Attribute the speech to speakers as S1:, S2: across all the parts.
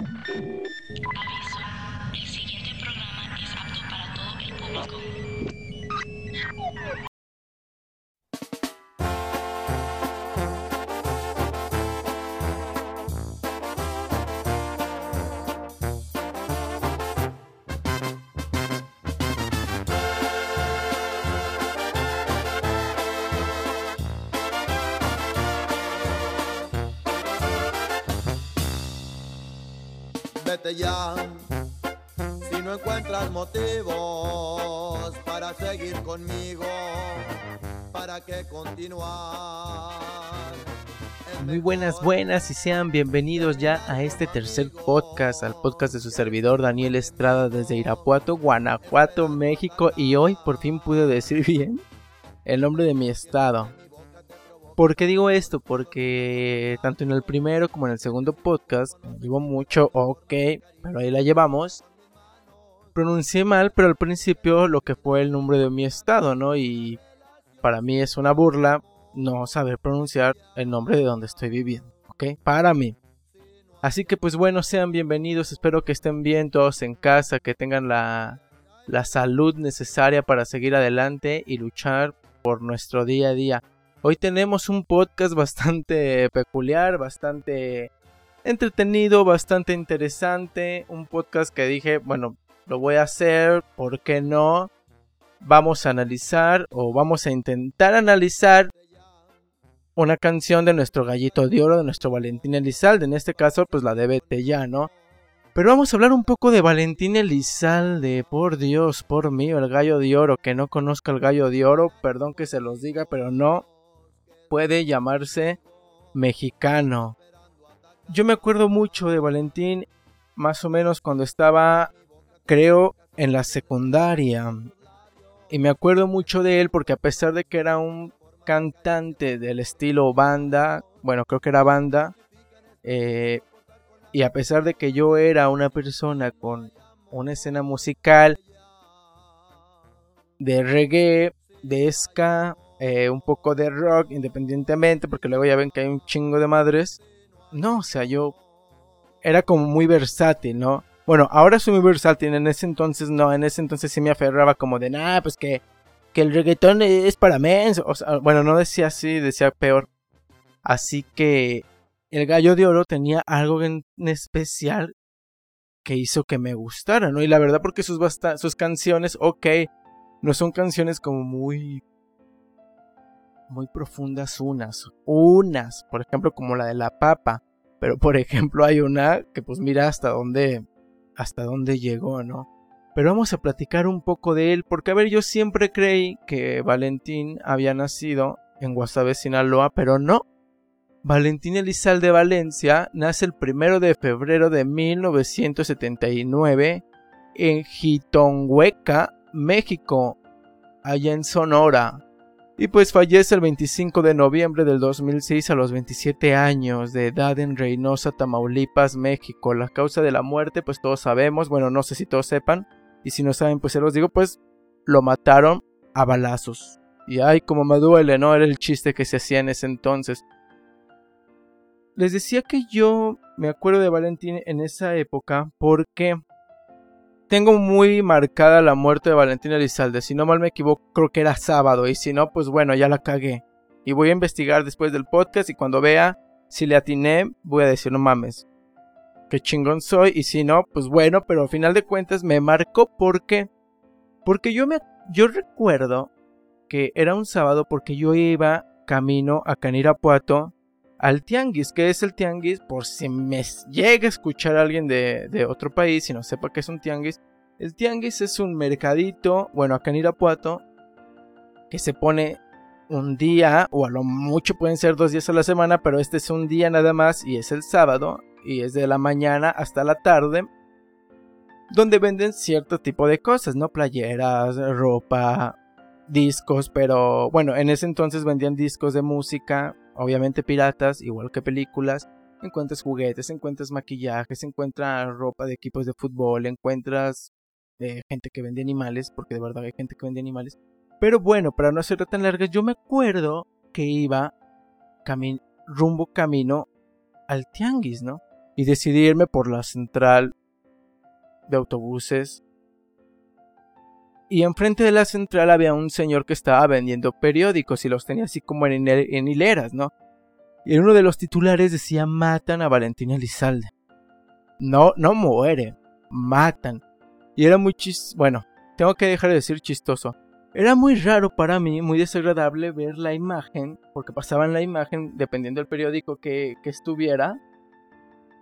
S1: Aviso. El siguiente programa es apto para todo el público.
S2: Vete ya si no encuentras motivos para seguir conmigo, para que continuar.
S3: Muy buenas, buenas y sean bienvenidos ya a este tercer podcast, al podcast de su servidor Daniel Estrada desde Irapuato, Guanajuato, México y hoy por fin pude decir bien el nombre de mi estado. ¿Por qué digo esto? Porque tanto en el primero como en el segundo podcast, digo mucho, ok, pero ahí la llevamos. Pronuncié mal, pero al principio lo que fue el nombre de mi estado, ¿no? Y para mí es una burla no saber pronunciar el nombre de donde estoy viviendo, ¿ok? Para mí. Así que pues bueno, sean bienvenidos, espero que estén bien todos en casa, que tengan la, la salud necesaria para seguir adelante y luchar por nuestro día a día. Hoy tenemos un podcast bastante peculiar, bastante entretenido, bastante interesante, un podcast que dije, bueno, lo voy a hacer, ¿por qué no? Vamos a analizar o vamos a intentar analizar una canción de nuestro gallito de oro, de nuestro Valentín Elizalde. En este caso, pues la de Vete ya, ¿no? Pero vamos a hablar un poco de Valentín Elizalde. Por Dios, por mí, el gallo de oro. Que no conozca el gallo de oro, perdón que se los diga, pero no puede llamarse mexicano. Yo me acuerdo mucho de Valentín, más o menos cuando estaba, creo, en la secundaria. Y me acuerdo mucho de él porque a pesar de que era un cantante del estilo banda, bueno, creo que era banda, eh, y a pesar de que yo era una persona con una escena musical de reggae, de ska, eh, un poco de rock, independientemente, porque luego ya ven que hay un chingo de madres. No, o sea, yo era como muy versátil, ¿no? Bueno, ahora soy muy versátil, en ese entonces no, en ese entonces sí me aferraba como de, nah, pues que, que el reggaetón es para mens. Bueno, no decía así, decía peor. Así que el gallo de oro tenía algo en especial que hizo que me gustara, ¿no? Y la verdad porque sus, sus canciones, ok, no son canciones como muy muy profundas unas, unas, por ejemplo como la de la papa, pero por ejemplo hay una que pues mira hasta dónde hasta dónde llegó, ¿no? Pero vamos a platicar un poco de él, porque a ver, yo siempre creí que Valentín había nacido en Guasave, Sinaloa, pero no. Valentín Elizalde Valencia nace el primero de febrero de 1979 en Jitonhueca, México, allá en Sonora. Y pues fallece el 25 de noviembre del 2006 a los 27 años de edad en Reynosa, Tamaulipas, México. La causa de la muerte, pues todos sabemos, bueno, no sé si todos sepan, y si no saben, pues se los digo, pues lo mataron a balazos. Y ay, como me duele, ¿no? Era el chiste que se hacía en ese entonces. Les decía que yo me acuerdo de Valentín en esa época porque tengo muy marcada la muerte de Valentín Elizalde. Si no mal me equivoco, creo que era sábado. Y si no, pues bueno, ya la cagué. Y voy a investigar después del podcast. Y cuando vea si le atiné, voy a decir, no mames. Qué chingón soy. Y si no, pues bueno. Pero al final de cuentas me marcó porque. Porque yo me. Yo recuerdo que era un sábado porque yo iba camino a Canirapuato al tianguis. ¿Qué es el tianguis? Por si me llega a escuchar a alguien de, de, otro país y no sepa qué es un tianguis. El tianguis es un mercadito, bueno, acá en Irapuato, que se pone un día, o a lo mucho pueden ser dos días a la semana, pero este es un día nada más y es el sábado, y es de la mañana hasta la tarde, donde venden cierto tipo de cosas, ¿no? Playeras, ropa, discos, pero bueno, en ese entonces vendían discos de música, obviamente piratas, igual que películas. Encuentras juguetes, encuentras maquillajes, encuentras ropa de equipos de fútbol, encuentras eh, gente que vende animales, porque de verdad hay gente que vende animales. Pero bueno, para no hacerlo tan larga, yo me acuerdo que iba rumbo camino al tianguis, ¿no? y decidí irme por la central de autobuses. Y enfrente de la central había un señor que estaba vendiendo periódicos y los tenía así como en, hileras, ¿no? Y en uno de los titulares decía matan a Valentina Elizalde. No, no muere, matan. Y era muy chis... Bueno, tengo que dejar de decir chistoso. Era muy raro para mí, muy desagradable ver la imagen, porque pasaban la imagen dependiendo del periódico que, estuviera,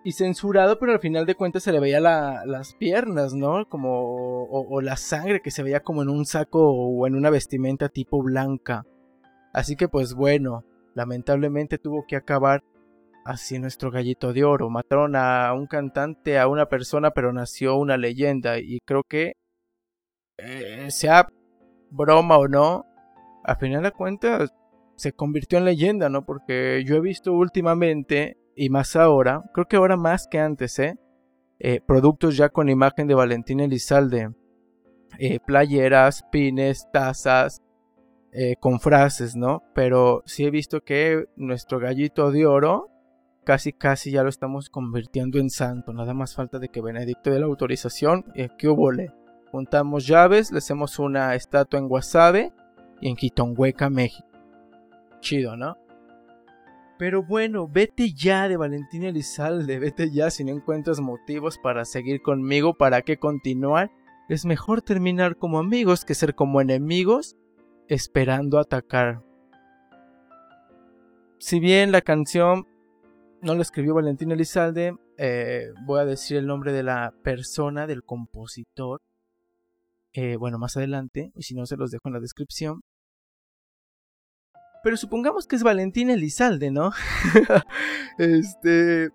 S3: y censurado, pero al final de cuentas se le veía las piernas, ¿no? Como, o, la sangre que se veía como en un saco o en una vestimenta tipo blanca. Así que pues bueno, lamentablemente tuvo que acabar así nuestro gallito de oro. Mataron a un cantante, a una persona, pero nació una leyenda, y creo que eh, sea broma o no, a final de cuentas se convirtió en leyenda, ¿no? Porque yo he visto últimamente, y más ahora, creo que ahora más que antes, ¿eh? eh productos ya con imagen de Valentín Elizalde. Eh, playeras, pines, tazas, eh, con frases, ¿no? Pero sí he visto que nuestro gallito de oro casi casi ya lo estamos convirtiendo en santo. Nada más falta de que Benedicto dé la autorización. y que hubo le? Juntamos llaves, le hacemos una estatua en Guasave y en Quitonhueca, México. Chido, ¿no? Pero bueno, vete ya de Valentina Elizalde, vete ya si no encuentras motivos para seguir conmigo, para qué continuar. Es mejor terminar como amigos que ser como enemigos esperando atacar. Si bien la canción no la escribió Valentina Elizalde, eh, voy a decir el nombre de la persona, del compositor, eh, bueno, más adelante, y si no se los dejo en la descripción. Pero supongamos que es Valentín Elizalde, ¿no? este.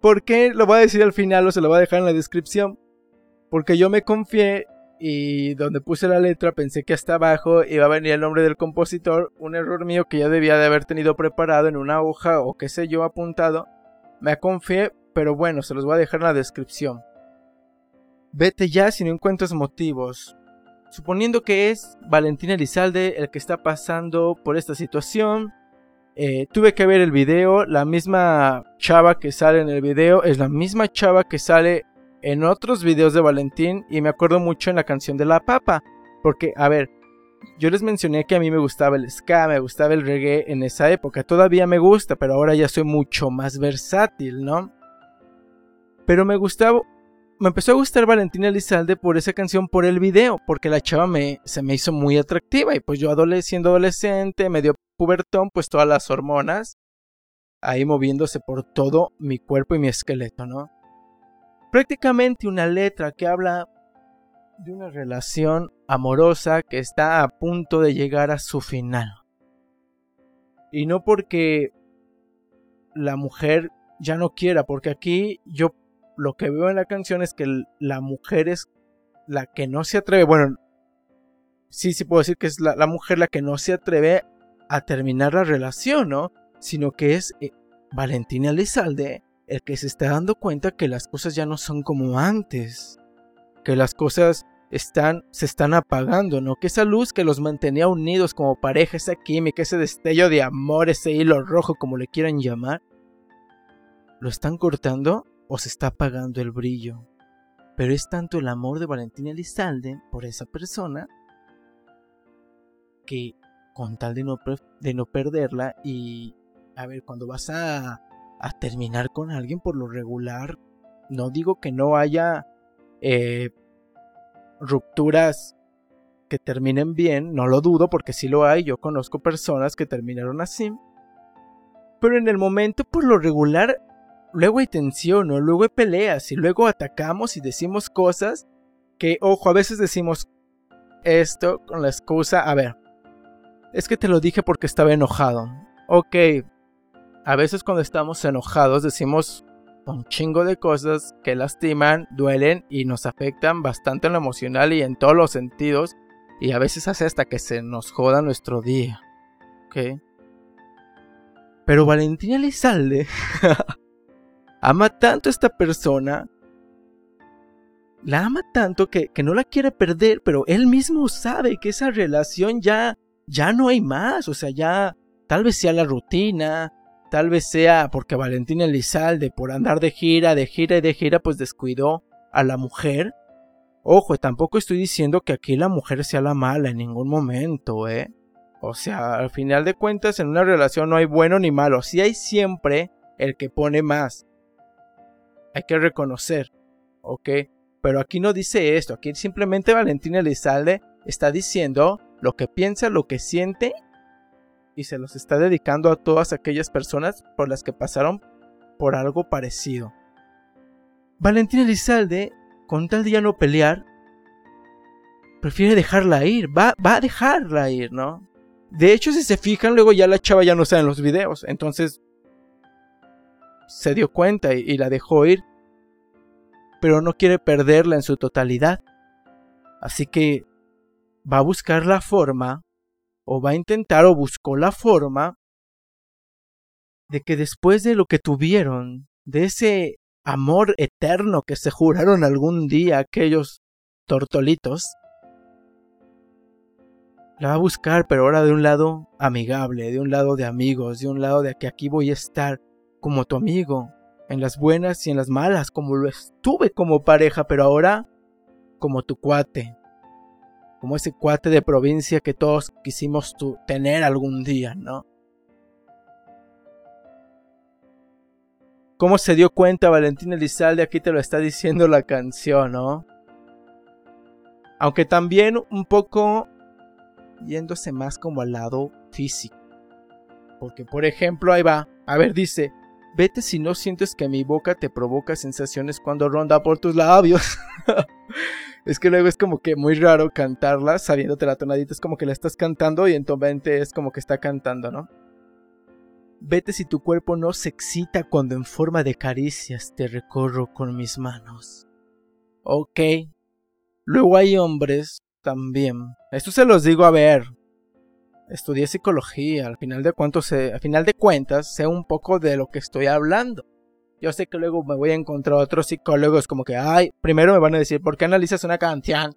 S3: ¿Por qué? Lo voy a decir al final o se lo voy a dejar en la descripción. Porque yo me confié y donde puse la letra pensé que hasta abajo iba a venir el nombre del compositor, un error mío que ya debía de haber tenido preparado en una hoja o qué sé yo apuntado. Me confié, pero bueno, se los voy a dejar en la descripción. Vete ya si no encuentras motivos. Suponiendo que es Valentín Elizalde el que está pasando por esta situación, eh, tuve que ver el video, la misma chava que sale en el video es la misma chava que sale en otros videos de Valentín y me acuerdo mucho en la canción de La Papa, porque a ver, yo les mencioné que a mí me gustaba el ska, me gustaba el reggae en esa época, todavía me gusta, pero ahora ya soy mucho más versátil, ¿no? Pero me gustaba me empezó a gustar Valentina Elizalde por esa canción, por el video, porque la chava me, se me hizo muy atractiva y pues yo siendo adolescente, medio pubertón, pues todas las hormonas ahí moviéndose por todo mi cuerpo y mi esqueleto, ¿no? Prácticamente una letra que habla de una relación amorosa que está a punto de llegar a su final. Y no porque la mujer ya no quiera, porque aquí yo lo que veo en la canción es que la mujer es la que no se atreve, bueno, sí, sí puedo decir que es la, mujer la que no se atreve a terminar la relación, ¿no? Sino que es eh, Valentina Lizalde el que se está dando cuenta que las cosas ya no son como antes, que las cosas están, se están apagando, ¿no? Que esa luz que los mantenía unidos como pareja, esa química, ese destello de amor, ese hilo rojo, como le quieran llamar, lo están cortando o se está apagando el brillo. Pero es tanto el amor de Valentina Elizalde por esa persona que con tal de no, de no perderla y a ver, cuando vas a, a, terminar con alguien por lo regular, no digo que no haya eh, rupturas que terminen bien, no lo dudo porque sí lo hay, yo conozco personas que terminaron así, pero en el momento por lo regular luego hay tensión, o luego hay peleas, y luego atacamos y decimos cosas que, ojo, a veces decimos esto con la excusa, a ver, es que te lo dije porque estaba enojado. Ok, a veces cuando estamos enojados decimos un chingo de cosas que lastiman, duelen y nos afectan bastante en lo emocional y en todos los sentidos, y a veces hace hasta que se nos joda nuestro día. Ok. Pero Valentina Lizalde ama tanto a esta persona, la ama tanto que, no la quiere perder, pero él mismo sabe que esa relación ya, ya no hay más, o sea, ya tal vez sea la rutina, Tal vez sea porque Valentín Elizalde, por andar de gira, de gira y de gira, pues descuidó a la mujer. Ojo, tampoco estoy diciendo que aquí la mujer sea la mala en ningún momento, ¿eh? O sea, al final de cuentas, en una relación no hay bueno ni malo. Sí hay siempre el que pone más. Hay que reconocer, ¿ok? Pero aquí no dice esto. Aquí simplemente Valentín Elizalde está diciendo lo que piensa, lo que siente y se los está dedicando a todas aquellas personas por las que pasaron por algo parecido. Valentín Elizalde, con tal de ya no pelear, prefiere dejarla ir, va, va a dejarla ir, ¿no? De hecho, si se fijan, luego ya la chava ya no está en los videos, entonces se dio cuenta y, la dejó ir, pero no quiere perderla en su totalidad. Así que va a buscar la forma o va a intentar o buscó la forma de que después de lo que tuvieron, de ese amor eterno que se juraron algún día aquellos tortolitos, la va a buscar, pero ahora de un lado amigable, de un lado de amigos, de un lado de que aquí voy a estar como tu amigo, en las buenas y en las malas, como lo estuve como pareja, pero ahora como tu cuate, como ese cuate de provincia que todos quisimos tener algún día, ¿no? ¿Cómo se dio cuenta Valentín Elizalde? Aquí te lo está diciendo la canción, ¿no? Aunque también un poco yéndose más como al lado físico. Porque, por ejemplo, ahí va. A ver, dice, vete si no sientes que mi boca te provoca sensaciones cuando ronda por tus labios. Es que luego es como que muy raro cantarla sabiéndote la tonadita. Es como que la estás cantando y en tu mente es como que está cantando, ¿no? Vete si tu cuerpo no se excita cuando en forma de caricias te recorro con mis manos. Ok. Luego hay hombres también. Esto se los digo a ver. Estudié psicología. Al final de, al final de cuentas, sé un poco de lo que estoy hablando. Yo sé que luego me voy a encontrar otros psicólogos como que, ay, primero me van a decir, ¿por qué analizas una canción?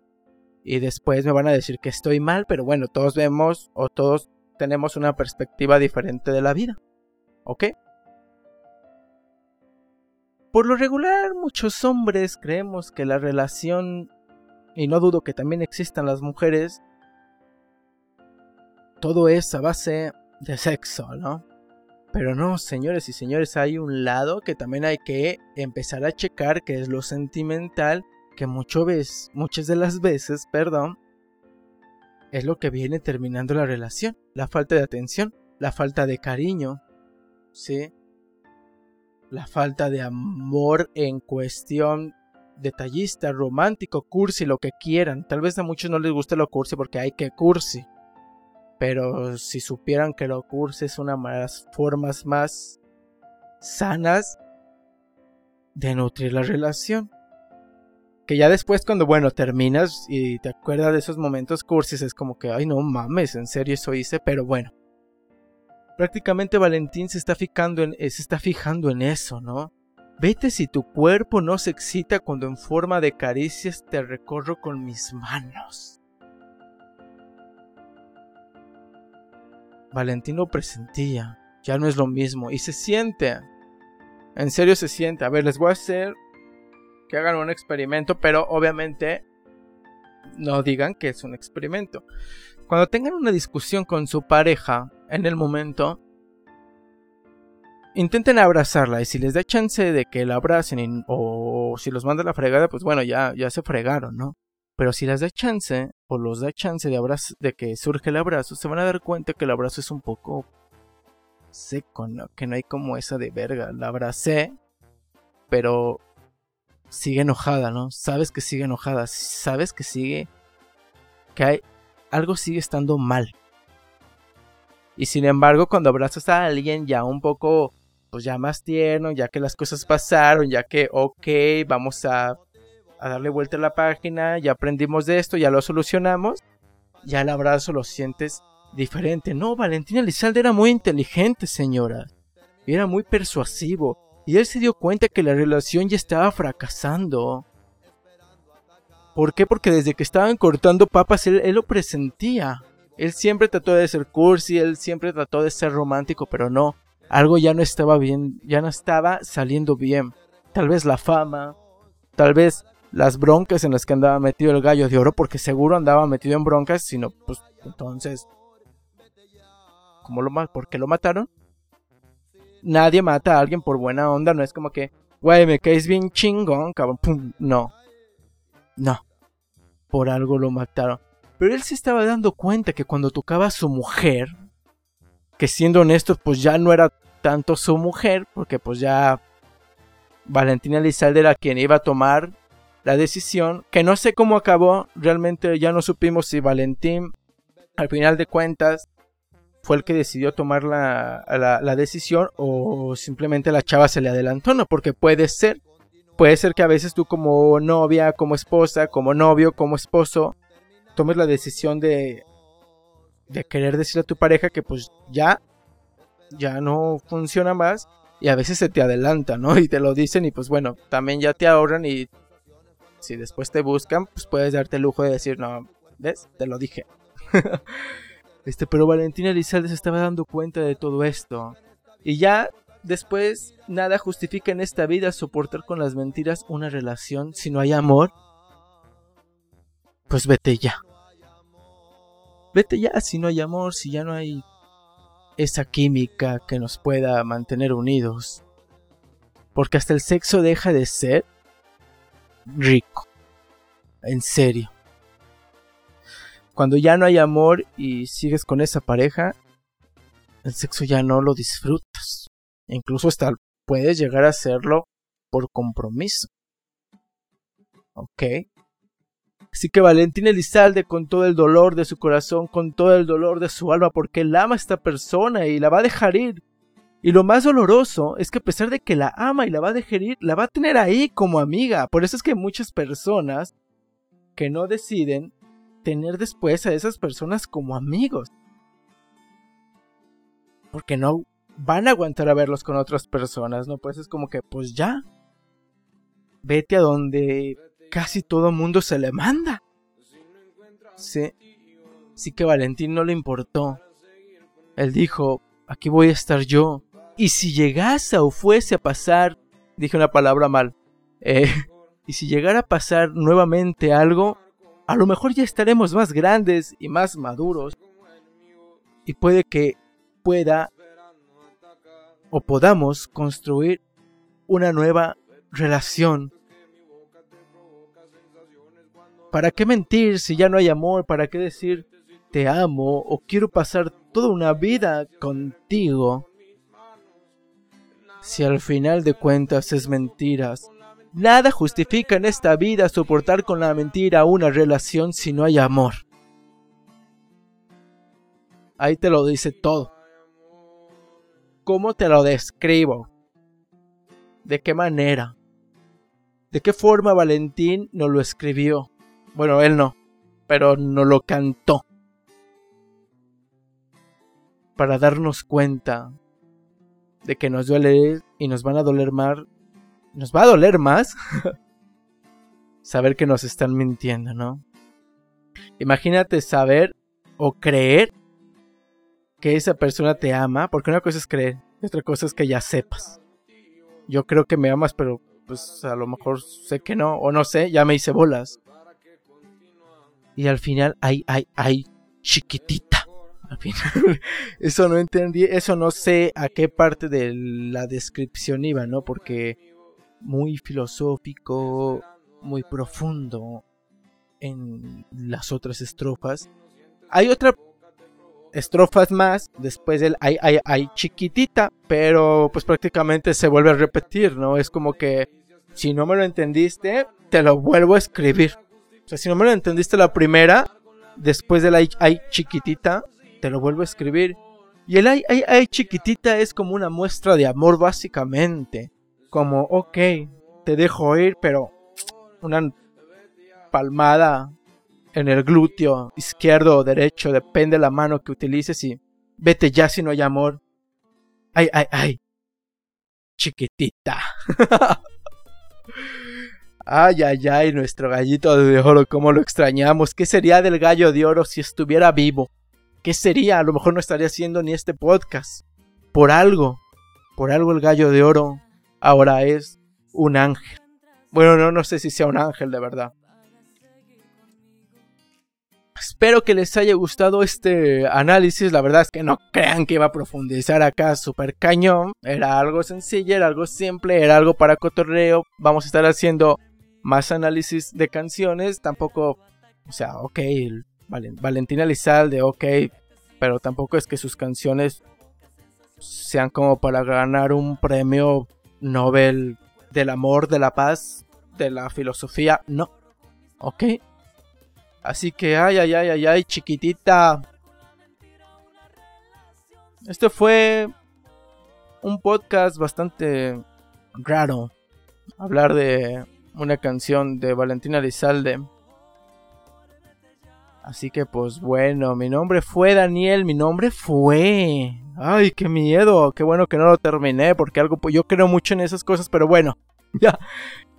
S3: Y después me van a decir que estoy mal, pero bueno, todos vemos o todos tenemos una perspectiva diferente de la vida. ¿Ok? Por lo regular, muchos hombres creemos que la relación, y no dudo que también existan las mujeres, todo es a base de sexo, ¿no? Pero no, señores y señores, hay un lado que también hay que empezar a checar, que es lo sentimental, que mucho muchas de las veces, perdón, es lo que viene terminando la relación. La falta de atención, la falta de cariño, ¿sí? La falta de amor en cuestión detallista, romántico, cursi, lo que quieran. Tal vez a muchos no les guste lo cursi porque hay que cursi. Pero si supieran que lo curso es una de las formas más sanas de nutrir la relación. Que ya después cuando, bueno, terminas y te acuerdas de esos momentos cursis, es como que, ay, no mames, en serio eso hice, pero bueno. Prácticamente Valentín se está fijando en, se está fijando en eso, ¿no? Vete si tu cuerpo no se excita cuando en forma de caricias te recorro con mis manos. Valentino presentía, ya no es lo mismo y se siente. En serio se siente. A ver, les voy a hacer que hagan un experimento, pero obviamente no digan que es un experimento. Cuando tengan una discusión con su pareja en el momento, intenten abrazarla y si les da chance de que la abracen o si los manda la fregada, pues bueno, ya, ya se fregaron, ¿no? Pero si las da chance, o los da chance de, de que surge el abrazo, se van a dar cuenta que el abrazo es un poco seco, ¿no? Que no hay como esa de verga. La abracé, pero sigue enojada, ¿no? Sabes que sigue enojada, sabes que sigue... que hay... algo sigue estando mal. Y sin embargo, cuando abrazas a alguien ya un poco, pues ya más tierno, ya que las cosas pasaron, ya que, ok, vamos a a darle vuelta a la página, ya aprendimos de esto, ya lo solucionamos, ya el abrazo lo sientes diferente. No, Valentina Elizalde era muy inteligente, señora. Era muy persuasivo. Y él se dio cuenta que la relación ya estaba fracasando. ¿Por qué? Porque desde que estaban cortando papas él, él, lo presentía. Él siempre trató de ser cursi, él siempre trató de ser romántico, pero no. algo ya no estaba bien, ya no estaba saliendo bien. Tal vez la fama, tal vez las broncas en las que andaba metido el gallo de oro, porque seguro andaba metido en broncas, sino pues entonces, ¿cómo lo ¿por qué lo mataron? Nadie mata a alguien por buena onda, no es como que, güey, me caes bien chingón, cabrón, no, no, por algo lo mataron. Pero él se estaba dando cuenta que cuando tocaba a su mujer, que siendo honesto, pues ya no era tanto su mujer, porque pues ya Valentina Elizalde era quien iba a tomar la decisión, que no sé cómo acabó, realmente ya no supimos si Valentín, al final de cuentas, fue el que decidió tomar la, la, decisión o simplemente la chava se le adelantó, ¿no? Porque puede ser, puede ser que a veces tú como novia, como esposa, como novio, como esposo, tomes la decisión de, de querer decirle a tu pareja que pues ya ya no funciona más y a veces se te adelanta, ¿no? Y te lo dicen y pues bueno, también ya te ahorran y si después te buscan, pues puedes darte el lujo de decir, no, ¿ves? Te lo dije. este, pero Valentina Elizalde se estaba dando cuenta de todo esto. Y ya después nada justifica en esta vida soportar con las mentiras una relación si no hay amor. Pues vete ya. Vete ya si no hay amor, si ya no hay esa química que nos pueda mantener unidos. Porque hasta el sexo deja de ser rico. En serio. Cuando ya no hay amor y sigues con esa pareja, el sexo ya no lo disfrutas. Incluso hasta puedes llegar a hacerlo por compromiso. ¿Ok? Así que Valentín Elizalde, con todo el dolor de su corazón, con todo el dolor de su alma, porque él ama a esta persona y la va a dejar ir. Y lo más doloroso es que a pesar de que la ama y la va a dejar ir, la va a tener ahí como amiga. Por eso es que muchas personas que no deciden tener después a esas personas como amigos. Porque no van a aguantar a verlos con otras personas, ¿no? Pues es como que, pues ya. Vete a donde casi todo mundo se le manda. Sí. Sí que Valentín no le importó. Él dijo, aquí voy a estar yo. Y si llegase o fuese a pasar, dije una palabra mal, eh, y si llegara a pasar nuevamente algo, a lo mejor ya estaremos más grandes y más maduros. Y puede que pueda o podamos construir una nueva relación ¿Para qué mentir si ya no hay amor? ¿Para qué decir te amo o quiero pasar toda una vida contigo? Si al final de cuentas es mentiras. Nada justifica en esta vida soportar con la mentira una relación si no hay amor. Ahí te lo dice todo. ¿Cómo te lo describo? ¿De qué manera? ¿De qué forma Valentín nos lo escribió? Bueno, él no, pero no lo cantó. Para darnos cuenta de que nos duele y nos van a doler más. Nos va a doler más saber que nos están mintiendo, ¿no? Imagínate saber o creer que esa persona te ama, porque una cosa es creer y otra cosa es que ya sepas. Yo creo que me amas, pero pues a lo mejor sé que no, o no sé, ya me hice bolas. Y al final, ay, ay, ay, chiquitita. Al final, eso no entendí, eso no sé a qué parte de la descripción iba, ¿no? Porque muy filosófico, muy profundo en las otras estrofas. Hay otra estrofas más después del ay, ay, ay, chiquitita, pero pues prácticamente se vuelve a repetir, ¿no? Es como que si no me lo entendiste, te lo vuelvo a escribir sea, si no me lo entendiste la primera, después del ay, ay chiquitita, te lo vuelvo a escribir. Y el ay, ay, ay chiquitita es como una muestra de amor básicamente. Como, ok, te dejo ir, pero una palmada en el glúteo izquierdo o derecho, depende de la mano que utilices y vete ya si no hay amor. Ay, ay, ay. Chiquitita. Ay, ay, ay, nuestro gallito de oro, cómo lo extrañamos. ¿Qué sería del gallo de oro si estuviera vivo? ¿Qué sería? A lo mejor no estaría haciendo ni este podcast. Por algo por algo el gallo de oro ahora es un ángel. Bueno, no, no sé si sea un ángel de verdad. Espero que les haya gustado este análisis. La verdad es que no crean que iba a profundizar acá super cañón. Era algo sencillo, era algo simple, era algo para cotorreo. Vamos a estar haciendo más análisis de canciones. Tampoco, o sea, ok, Valentina Lizalde, ok. Pero tampoco es que sus canciones sean como para ganar un premio Nobel del amor, de la paz, de la filosofía. No. ¿Ok? Así que, ay, ay, ay, ay, ay, chiquitita. Este fue un podcast bastante raro. Hablar de una canción de Valentina Lizalde. Así que pues bueno, mi nombre fue Daniel, mi nombre fue. Ay, qué miedo, qué bueno que no lo terminé porque algo pues yo creo mucho en esas cosas, pero bueno, ya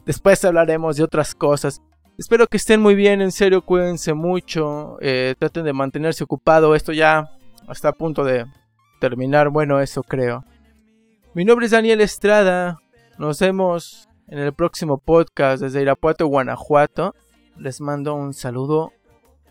S3: después hablaremos de otras cosas. Espero que estén muy bien, en serio, cuídense mucho, eh, traten de mantenerse ocupado, esto ya está a punto de terminar, bueno, eso creo. Mi nombre es Daniel Estrada, nos vemos en el próximo podcast desde Irapuato, Guanajuato. Les mando un saludo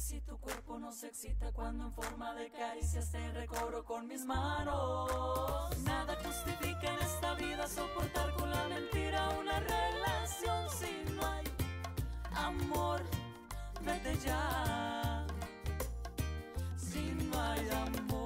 S4: si tu cuerpo no se excita cuando en forma de caricias te recorro con mis manos. Nada justifica en esta vida soportar con la mentira una relación si no hay amor. Vete ya. Si no hay amor.